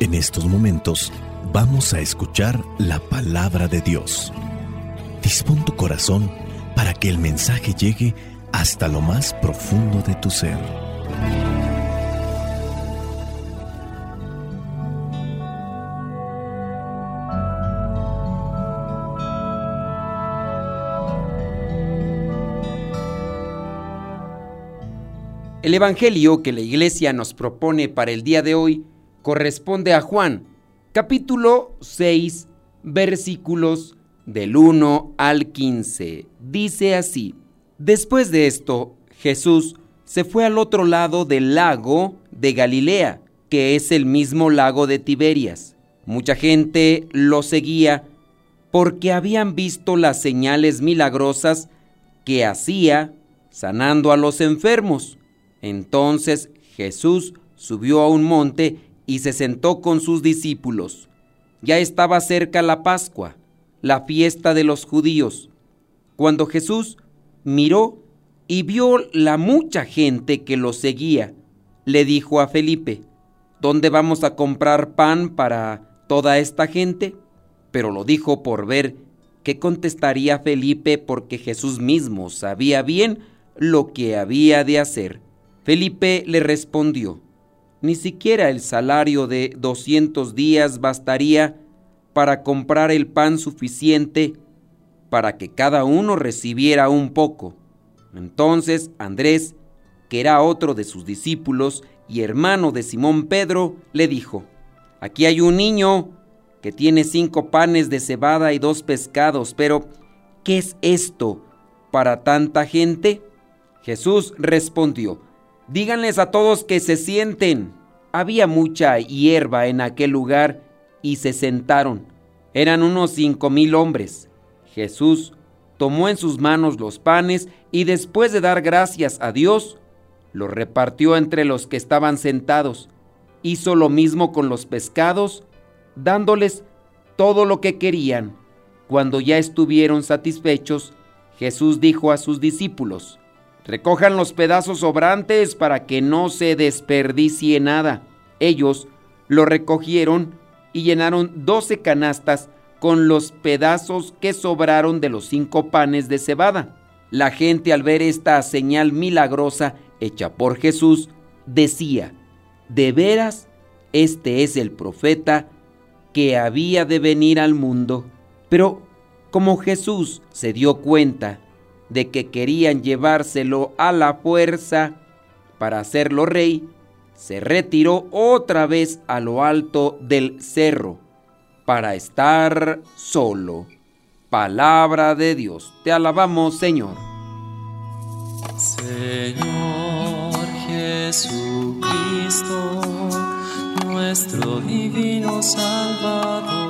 En estos momentos vamos a escuchar la palabra de Dios. Dispón tu corazón para que el mensaje llegue hasta lo más profundo de tu ser. El Evangelio que la Iglesia nos propone para el día de hoy corresponde a Juan, capítulo 6, versículos del 1 al 15. Dice así, después de esto, Jesús se fue al otro lado del lago de Galilea, que es el mismo lago de Tiberias. Mucha gente lo seguía porque habían visto las señales milagrosas que hacía sanando a los enfermos. Entonces Jesús subió a un monte y se sentó con sus discípulos. Ya estaba cerca la Pascua, la fiesta de los judíos. Cuando Jesús miró y vio la mucha gente que lo seguía, le dijo a Felipe, ¿Dónde vamos a comprar pan para toda esta gente? Pero lo dijo por ver qué contestaría Felipe porque Jesús mismo sabía bien lo que había de hacer. Felipe le respondió, ni siquiera el salario de 200 días bastaría para comprar el pan suficiente para que cada uno recibiera un poco. Entonces Andrés, que era otro de sus discípulos y hermano de Simón Pedro, le dijo, Aquí hay un niño que tiene cinco panes de cebada y dos pescados, pero ¿qué es esto para tanta gente? Jesús respondió, Díganles a todos que se sienten. Había mucha hierba en aquel lugar y se sentaron. Eran unos cinco mil hombres. Jesús tomó en sus manos los panes y después de dar gracias a Dios, los repartió entre los que estaban sentados. Hizo lo mismo con los pescados, dándoles todo lo que querían. Cuando ya estuvieron satisfechos, Jesús dijo a sus discípulos, Recojan los pedazos sobrantes para que no se desperdicie nada. Ellos lo recogieron y llenaron doce canastas con los pedazos que sobraron de los cinco panes de cebada. La gente al ver esta señal milagrosa hecha por Jesús decía, de veras, este es el profeta que había de venir al mundo. Pero como Jesús se dio cuenta de que querían llevárselo a la fuerza para hacerlo rey, se retiró otra vez a lo alto del cerro para estar solo. Palabra de Dios, te alabamos Señor. Señor Jesucristo, nuestro divino Salvador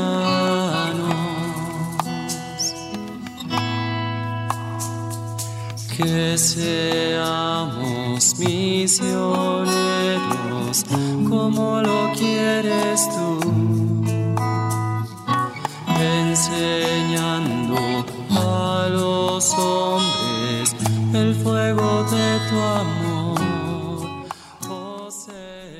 Que seamos misioneros como lo quieres tú, enseñando a los hombres el fuego de tu amor.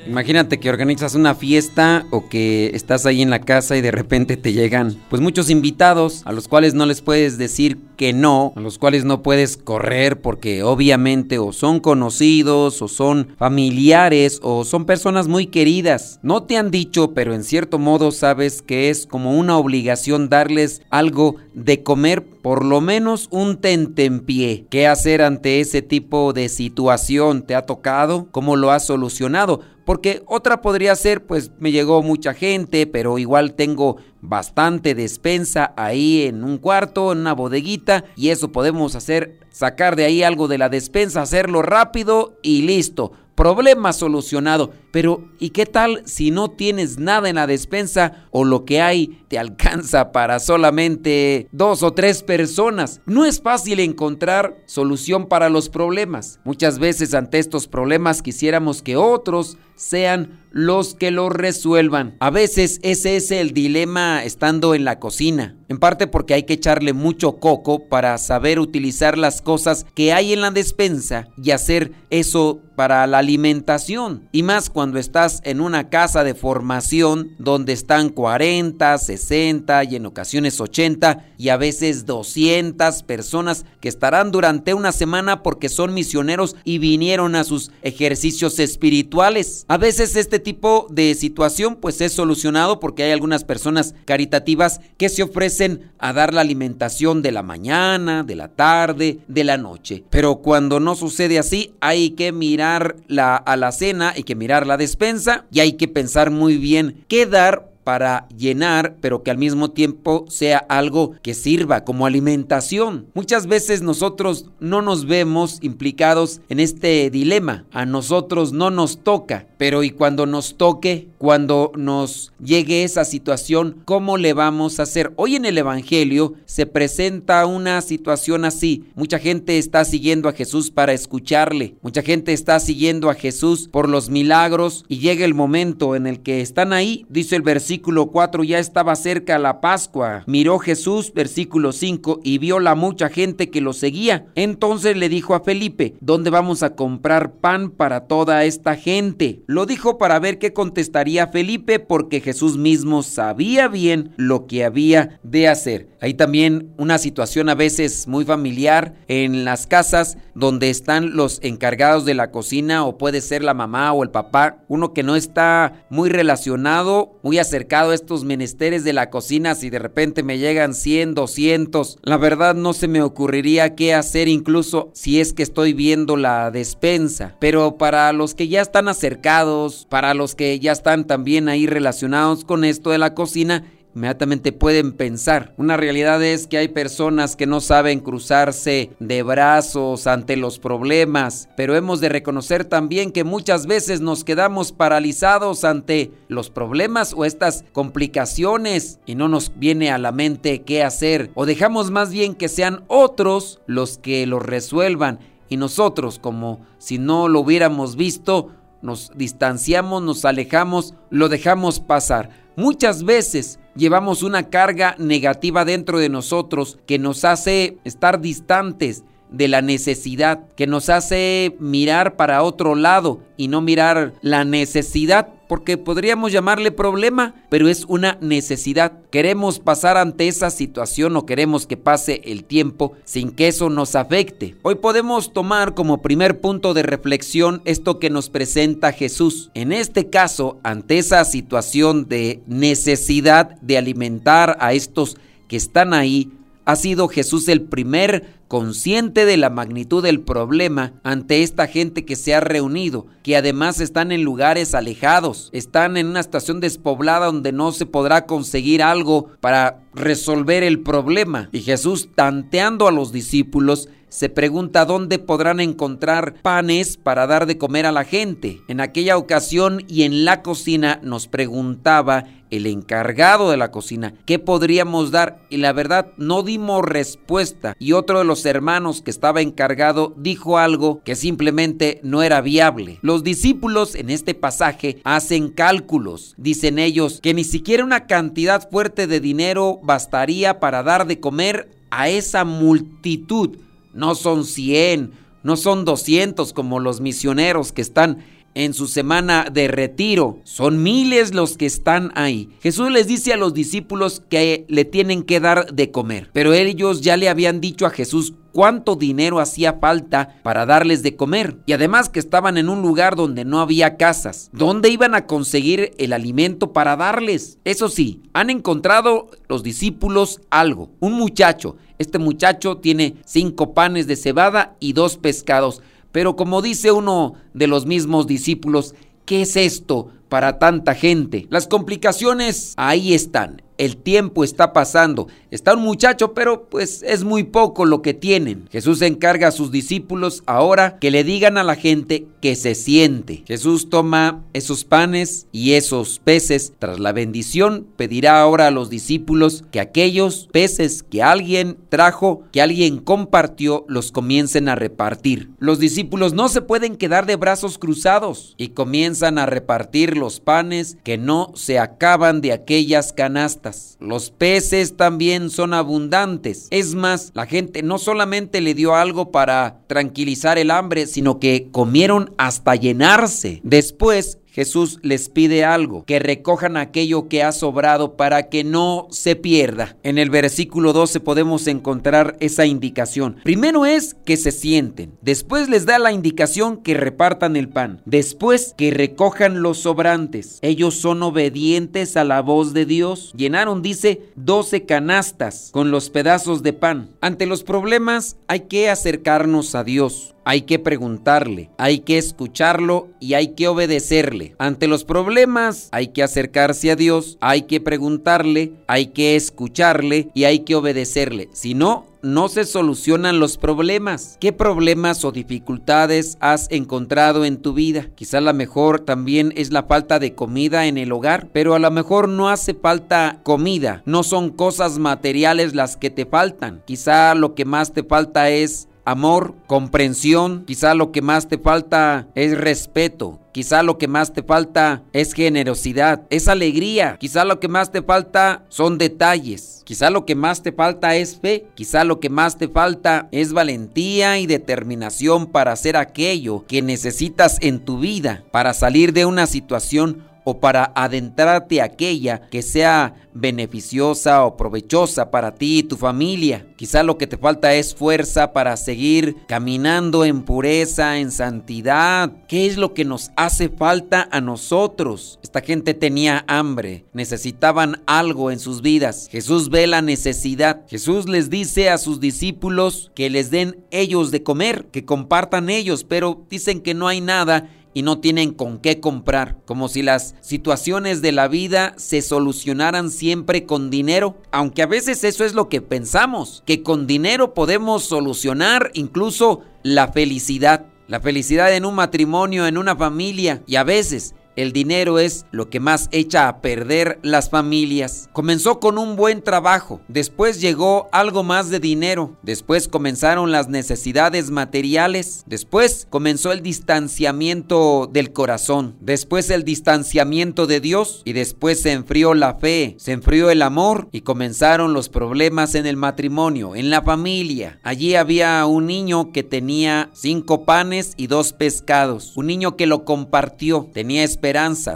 Imagínate que organizas una fiesta o que estás ahí en la casa y de repente te llegan pues muchos invitados a los cuales no les puedes decir que no, a los cuales no puedes correr porque obviamente o son conocidos o son familiares o son personas muy queridas. No te han dicho, pero en cierto modo sabes que es como una obligación darles algo de comer, por lo menos un tentempié. ¿Qué hacer ante ese tipo de situación? ¿Te ha tocado? ¿Cómo lo has solucionado? Porque otra podría ser, pues me llegó mucha gente, pero igual tengo bastante despensa ahí en un cuarto, en una bodeguita, y eso podemos hacer, sacar de ahí algo de la despensa, hacerlo rápido y listo. Problema solucionado. Pero ¿y qué tal si no tienes nada en la despensa o lo que hay te alcanza para solamente dos o tres personas? No es fácil encontrar solución para los problemas. Muchas veces ante estos problemas quisiéramos que otros sean los que lo resuelvan. A veces ese es el dilema estando en la cocina. En parte porque hay que echarle mucho coco para saber utilizar las cosas que hay en la despensa y hacer eso para la alimentación. Y más cuando estás en una casa de formación donde están 40, 60 y en ocasiones 80 y a veces 200 personas que estarán durante una semana porque son misioneros y vinieron a sus ejercicios espirituales. A veces este tipo de situación pues es solucionado porque hay algunas personas caritativas que se ofrecen a dar la alimentación de la mañana, de la tarde, de la noche. Pero cuando no sucede así hay que mirar la alacena, hay que mirar la despensa y hay que pensar muy bien qué dar para llenar, pero que al mismo tiempo sea algo que sirva como alimentación. Muchas veces nosotros no nos vemos implicados en este dilema. A nosotros no nos toca, pero y cuando nos toque, cuando nos llegue esa situación, ¿cómo le vamos a hacer? Hoy en el Evangelio se presenta una situación así. Mucha gente está siguiendo a Jesús para escucharle. Mucha gente está siguiendo a Jesús por los milagros y llega el momento en el que están ahí, dice el versículo versículo 4, ya estaba cerca la Pascua. Miró Jesús, versículo 5, y vio la mucha gente que lo seguía. Entonces le dijo a Felipe, ¿dónde vamos a comprar pan para toda esta gente? Lo dijo para ver qué contestaría Felipe, porque Jesús mismo sabía bien lo que había de hacer. Hay también una situación a veces muy familiar en las casas donde están los encargados de la cocina o puede ser la mamá o el papá, uno que no está muy relacionado, muy acercado estos menesteres de la cocina si de repente me llegan 100, 200. La verdad no se me ocurriría qué hacer incluso si es que estoy viendo la despensa. Pero para los que ya están acercados, para los que ya están también ahí relacionados con esto de la cocina, inmediatamente pueden pensar. Una realidad es que hay personas que no saben cruzarse de brazos ante los problemas, pero hemos de reconocer también que muchas veces nos quedamos paralizados ante los problemas o estas complicaciones y no nos viene a la mente qué hacer o dejamos más bien que sean otros los que lo resuelvan y nosotros como si no lo hubiéramos visto nos distanciamos, nos alejamos, lo dejamos pasar. Muchas veces llevamos una carga negativa dentro de nosotros que nos hace estar distantes de la necesidad, que nos hace mirar para otro lado y no mirar la necesidad, porque podríamos llamarle problema, pero es una necesidad. Queremos pasar ante esa situación o queremos que pase el tiempo sin que eso nos afecte. Hoy podemos tomar como primer punto de reflexión esto que nos presenta Jesús. En este caso, ante esa situación de necesidad de alimentar a estos que están ahí, ha sido Jesús el primer consciente de la magnitud del problema ante esta gente que se ha reunido, que además están en lugares alejados, están en una estación despoblada donde no se podrá conseguir algo para resolver el problema. Y Jesús, tanteando a los discípulos, se pregunta dónde podrán encontrar panes para dar de comer a la gente. En aquella ocasión y en la cocina nos preguntaba el encargado de la cocina qué podríamos dar y la verdad no dimos respuesta y otro de los hermanos que estaba encargado dijo algo que simplemente no era viable. Los discípulos en este pasaje hacen cálculos, dicen ellos que ni siquiera una cantidad fuerte de dinero bastaría para dar de comer a esa multitud no son 100, no son 200 como los misioneros que están en su semana de retiro. Son miles los que están ahí. Jesús les dice a los discípulos que le tienen que dar de comer, pero ellos ya le habían dicho a Jesús cuánto dinero hacía falta para darles de comer. Y además que estaban en un lugar donde no había casas. ¿Dónde iban a conseguir el alimento para darles? Eso sí, han encontrado los discípulos algo. Un muchacho. Este muchacho tiene cinco panes de cebada y dos pescados. Pero como dice uno de los mismos discípulos, ¿qué es esto para tanta gente? Las complicaciones ahí están el tiempo está pasando. Está un muchacho, pero pues es muy poco lo que tienen. Jesús encarga a sus discípulos ahora que le digan a la gente que se siente. Jesús toma esos panes y esos peces. Tras la bendición, pedirá ahora a los discípulos que aquellos peces que alguien trajo, que alguien compartió, los comiencen a repartir. Los discípulos no se pueden quedar de brazos cruzados y comienzan a repartir los panes que no se acaban de aquellas canastas. Los peces también son abundantes. Es más, la gente no solamente le dio algo para tranquilizar el hambre, sino que comieron hasta llenarse. Después Jesús les pide algo, que recojan aquello que ha sobrado para que no se pierda. En el versículo 12 podemos encontrar esa indicación. Primero es que se sienten, después les da la indicación que repartan el pan, después que recojan los sobrantes. Ellos son obedientes a la voz de Dios. Llenaron, dice, 12 canastas con los pedazos de pan. Ante los problemas hay que acercarnos a Dios. Hay que preguntarle, hay que escucharlo y hay que obedecerle. Ante los problemas hay que acercarse a Dios, hay que preguntarle, hay que escucharle y hay que obedecerle. Si no, no se solucionan los problemas. ¿Qué problemas o dificultades has encontrado en tu vida? Quizá la mejor también es la falta de comida en el hogar, pero a lo mejor no hace falta comida, no son cosas materiales las que te faltan. Quizá lo que más te falta es amor, comprensión, quizá lo que más te falta es respeto, quizá lo que más te falta es generosidad, es alegría, quizá lo que más te falta son detalles, quizá lo que más te falta es fe, quizá lo que más te falta es valentía y determinación para hacer aquello que necesitas en tu vida, para salir de una situación o para adentrarte a aquella que sea beneficiosa o provechosa para ti y tu familia. Quizá lo que te falta es fuerza para seguir caminando en pureza, en santidad. ¿Qué es lo que nos hace falta a nosotros? Esta gente tenía hambre, necesitaban algo en sus vidas. Jesús ve la necesidad. Jesús les dice a sus discípulos que les den ellos de comer, que compartan ellos, pero dicen que no hay nada y no tienen con qué comprar, como si las situaciones de la vida se solucionaran siempre con dinero, aunque a veces eso es lo que pensamos, que con dinero podemos solucionar incluso la felicidad, la felicidad en un matrimonio, en una familia, y a veces el dinero es lo que más echa a perder las familias. Comenzó con un buen trabajo, después llegó algo más de dinero, después comenzaron las necesidades materiales, después comenzó el distanciamiento del corazón, después el distanciamiento de Dios y después se enfrió la fe, se enfrió el amor y comenzaron los problemas en el matrimonio, en la familia. Allí había un niño que tenía cinco panes y dos pescados, un niño que lo compartió, tenía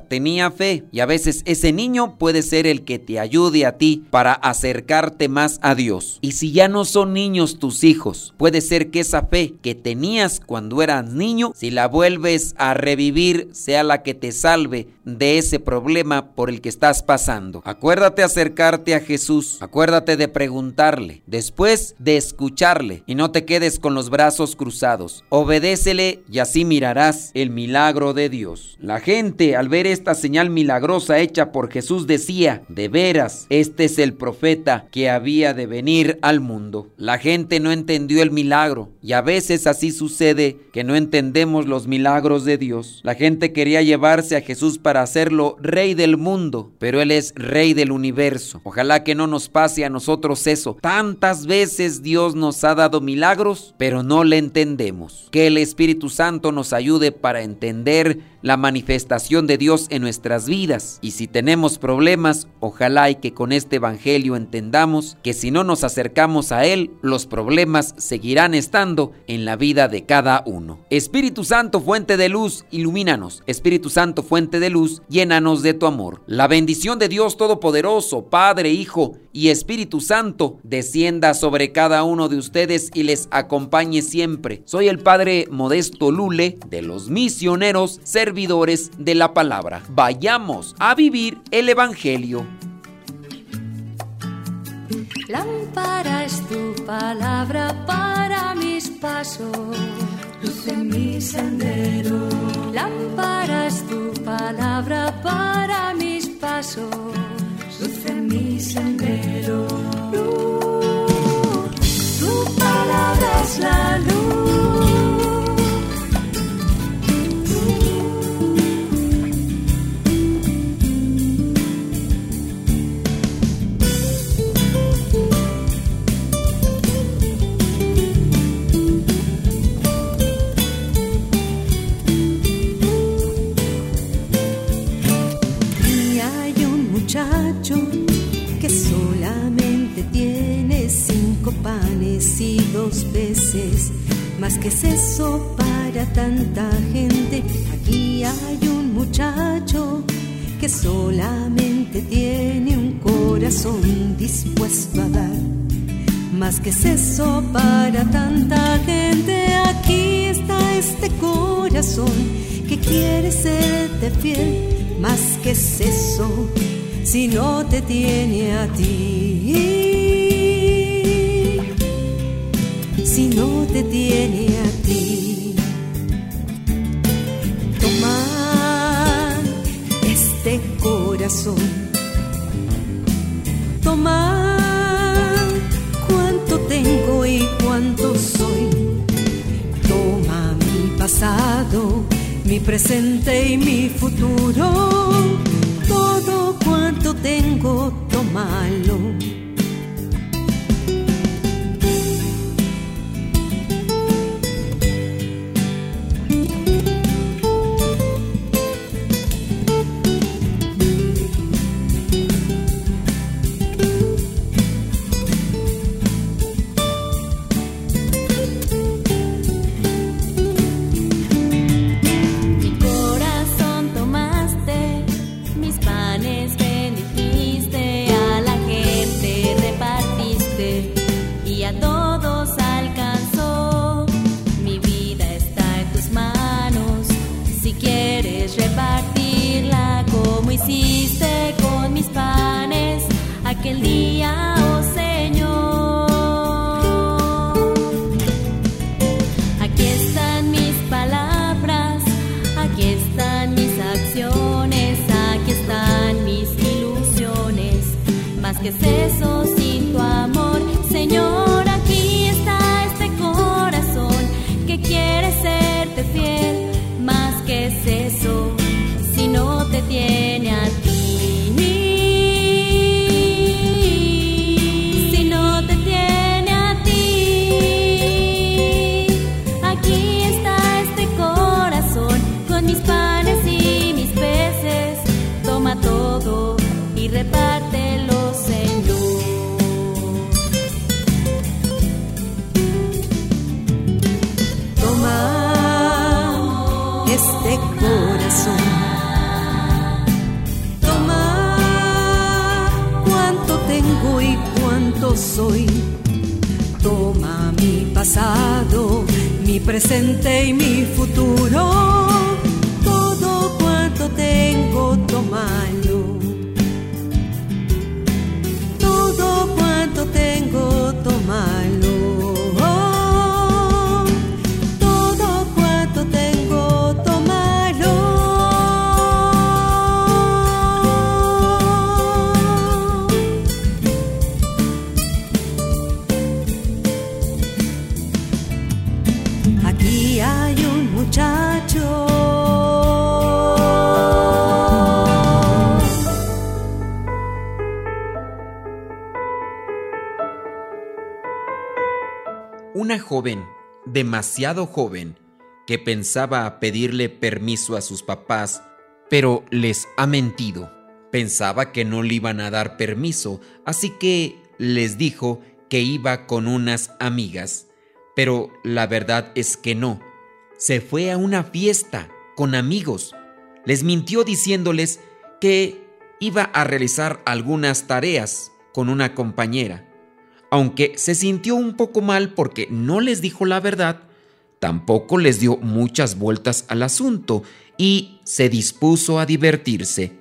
tenía fe y a veces ese niño puede ser el que te ayude a ti para acercarte más a Dios. Y si ya no son niños tus hijos, puede ser que esa fe que tenías cuando eras niño, si la vuelves a revivir, sea la que te salve de ese problema por el que estás pasando. Acuérdate acercarte a Jesús, acuérdate de preguntarle, después de escucharle y no te quedes con los brazos cruzados. Obedécele y así mirarás el milagro de Dios. La gente al ver esta señal milagrosa hecha por Jesús decía, de veras, este es el profeta que había de venir al mundo. La gente no entendió el milagro y a veces así sucede que no entendemos los milagros de Dios. La gente quería llevarse a Jesús para hacerlo rey del mundo, pero Él es rey del universo. Ojalá que no nos pase a nosotros eso. Tantas veces Dios nos ha dado milagros, pero no le entendemos. Que el Espíritu Santo nos ayude para entender la manifestación de Dios en nuestras vidas. Y si tenemos problemas, ojalá y que con este Evangelio entendamos que si no nos acercamos a Él, los problemas seguirán estando en la vida de cada uno. Espíritu Santo, fuente de luz, ilumínanos. Espíritu Santo, fuente de luz, llénanos de tu amor. La bendición de Dios Todopoderoso, Padre, Hijo y Espíritu Santo, descienda sobre cada uno de ustedes y les acompañe siempre. Soy el Padre Modesto Lule de los misioneros servidores de la palabra. Vayamos a vivir el Evangelio. Lámpara es tu palabra para mis pasos, luz en mi sendero. Lámpara es tu palabra para mis pasos luce mi sendero. Luz, tu palabra es la luz. Que solamente tiene cinco panes y dos peces. Más que es eso para tanta gente. Aquí hay un muchacho que solamente tiene un corazón dispuesto a dar. Más que es eso para tanta gente. Aquí está este corazón que quiere serte fiel. Más que es eso si no te tiene a ti. Si no te tiene a ti. Toma este corazón. Toma cuánto tengo y cuánto soy. Toma mi pasado, mi presente y mi futuro. Tengo, Más que presente y mi futuro. Todo cuanto tengo, tómalo. Demasiado joven, que pensaba pedirle permiso a sus papás, pero les ha mentido. Pensaba que no le iban a dar permiso, así que les dijo que iba con unas amigas. Pero la verdad es que no. Se fue a una fiesta con amigos. Les mintió diciéndoles que iba a realizar algunas tareas con una compañera. Aunque se sintió un poco mal porque no les dijo la verdad, tampoco les dio muchas vueltas al asunto y se dispuso a divertirse.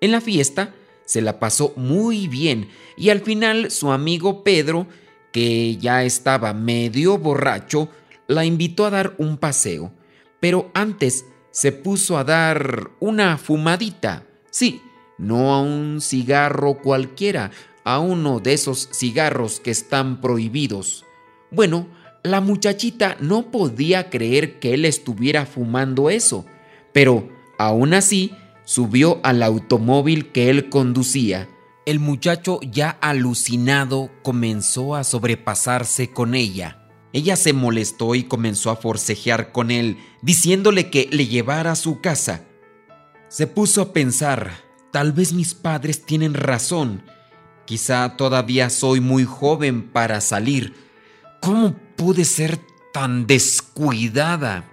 En la fiesta se la pasó muy bien y al final su amigo Pedro, que ya estaba medio borracho, la invitó a dar un paseo, pero antes se puso a dar una fumadita. Sí, no a un cigarro cualquiera, a uno de esos cigarros que están prohibidos. Bueno, la muchachita no podía creer que él estuviera fumando eso, pero aún así subió al automóvil que él conducía. El muchacho, ya alucinado, comenzó a sobrepasarse con ella. Ella se molestó y comenzó a forcejear con él, diciéndole que le llevara a su casa. Se puso a pensar, tal vez mis padres tienen razón, quizá todavía soy muy joven para salir. ¿Cómo pude ser tan descuidada?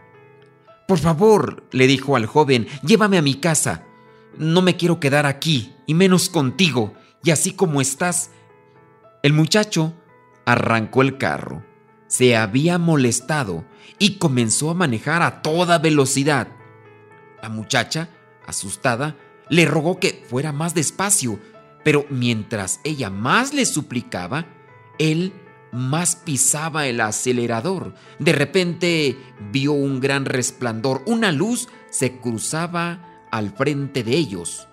Por favor, le dijo al joven, llévame a mi casa. No me quiero quedar aquí, y menos contigo, y así como estás. El muchacho arrancó el carro se había molestado y comenzó a manejar a toda velocidad. La muchacha, asustada, le rogó que fuera más despacio, pero mientras ella más le suplicaba, él más pisaba el acelerador. De repente vio un gran resplandor, una luz se cruzaba al frente de ellos.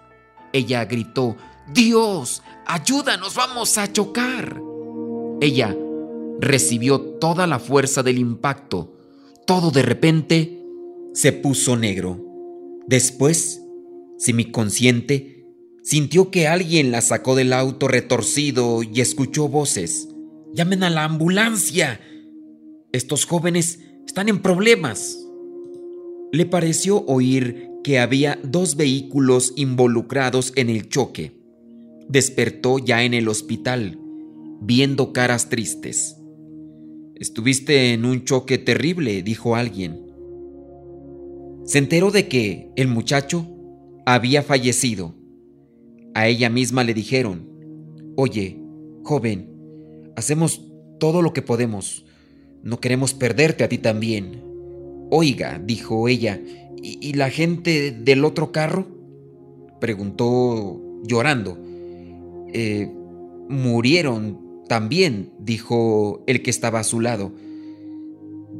Ella gritó, Dios, ayúdanos, vamos a chocar. Ella recibió toda la fuerza del impacto. Todo de repente se puso negro. Después, mi consciente sintió que alguien la sacó del auto retorcido y escuchó voces. ¡Llamen a la ambulancia! Estos jóvenes están en problemas. Le pareció oír que había dos vehículos involucrados en el choque. Despertó ya en el hospital, viendo caras tristes. Estuviste en un choque terrible, dijo alguien. Se enteró de que el muchacho había fallecido. A ella misma le dijeron, oye, joven, hacemos todo lo que podemos. No queremos perderte a ti también. Oiga, dijo ella, ¿y, la gente del otro carro? Preguntó llorando. Eh, murieron también, dijo el que estaba a su lado,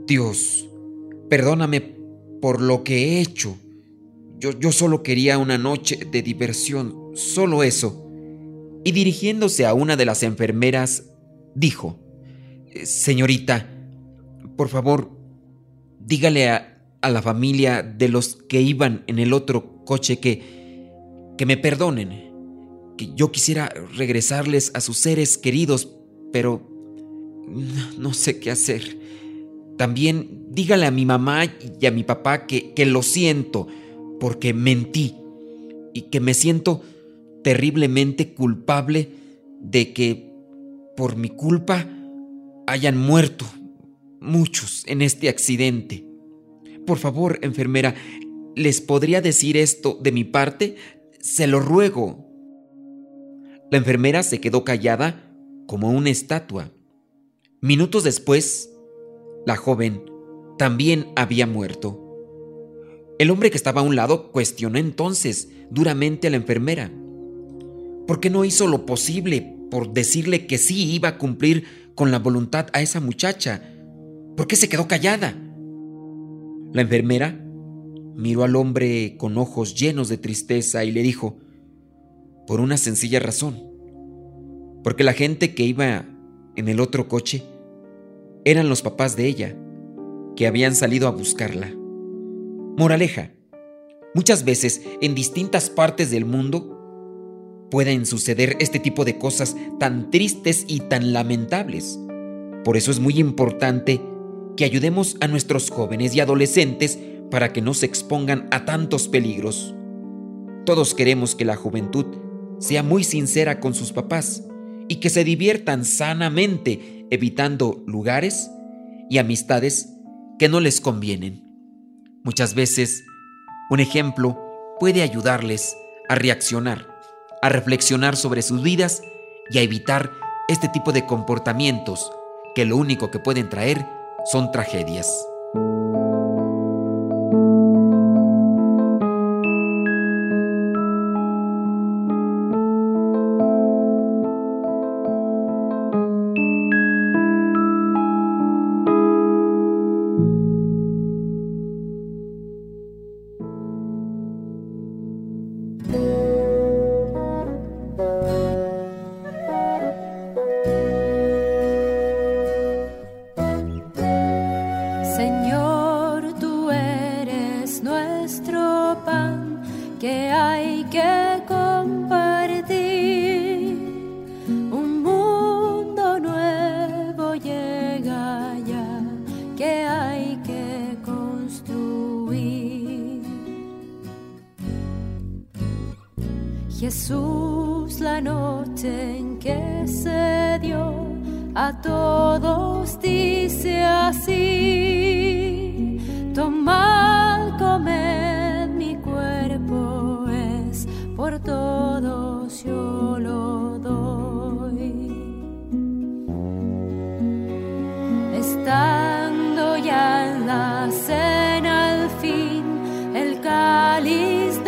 Dios, perdóname por lo que he hecho. Yo, yo solo quería una noche de diversión, solo eso. Y dirigiéndose a una de las enfermeras, dijo, Señorita, por favor, dígale a, a, la familia de los que iban en el otro coche que, que me perdonen que yo quisiera regresarles a sus seres queridos, pero no, sé qué hacer. También dígale a mi mamá y a mi papá que, que lo siento porque mentí y que me siento terriblemente culpable de que por mi culpa hayan muerto muchos en este accidente. Por favor, enfermera, ¿les podría decir esto de mi parte? Se lo ruego. La enfermera se quedó callada como una estatua. Minutos después, la joven también había muerto. El hombre que estaba a un lado cuestionó entonces duramente a la enfermera. ¿Por qué no hizo lo posible por decirle que sí iba a cumplir con la voluntad a esa muchacha? ¿Por qué se quedó callada? La enfermera miró al hombre con ojos llenos de tristeza y le dijo, por una sencilla razón. Porque la gente que iba en el otro coche eran los papás de ella, que habían salido a buscarla. Moraleja, muchas veces en distintas partes del mundo pueden suceder este tipo de cosas tan tristes y tan lamentables. Por eso es muy importante que ayudemos a nuestros jóvenes y adolescentes para que no se expongan a tantos peligros. Todos queremos que la juventud sea muy sincera con sus papás y que se diviertan sanamente evitando lugares y amistades que no les convienen. Muchas veces, un ejemplo puede ayudarles a reaccionar, a reflexionar sobre sus vidas y a evitar este tipo de comportamientos que lo único que pueden traer son tragedias. todos dice así, tomad, comed, mi cuerpo es por todos yo lo doy. Estando ya en la cena al fin, el cáliz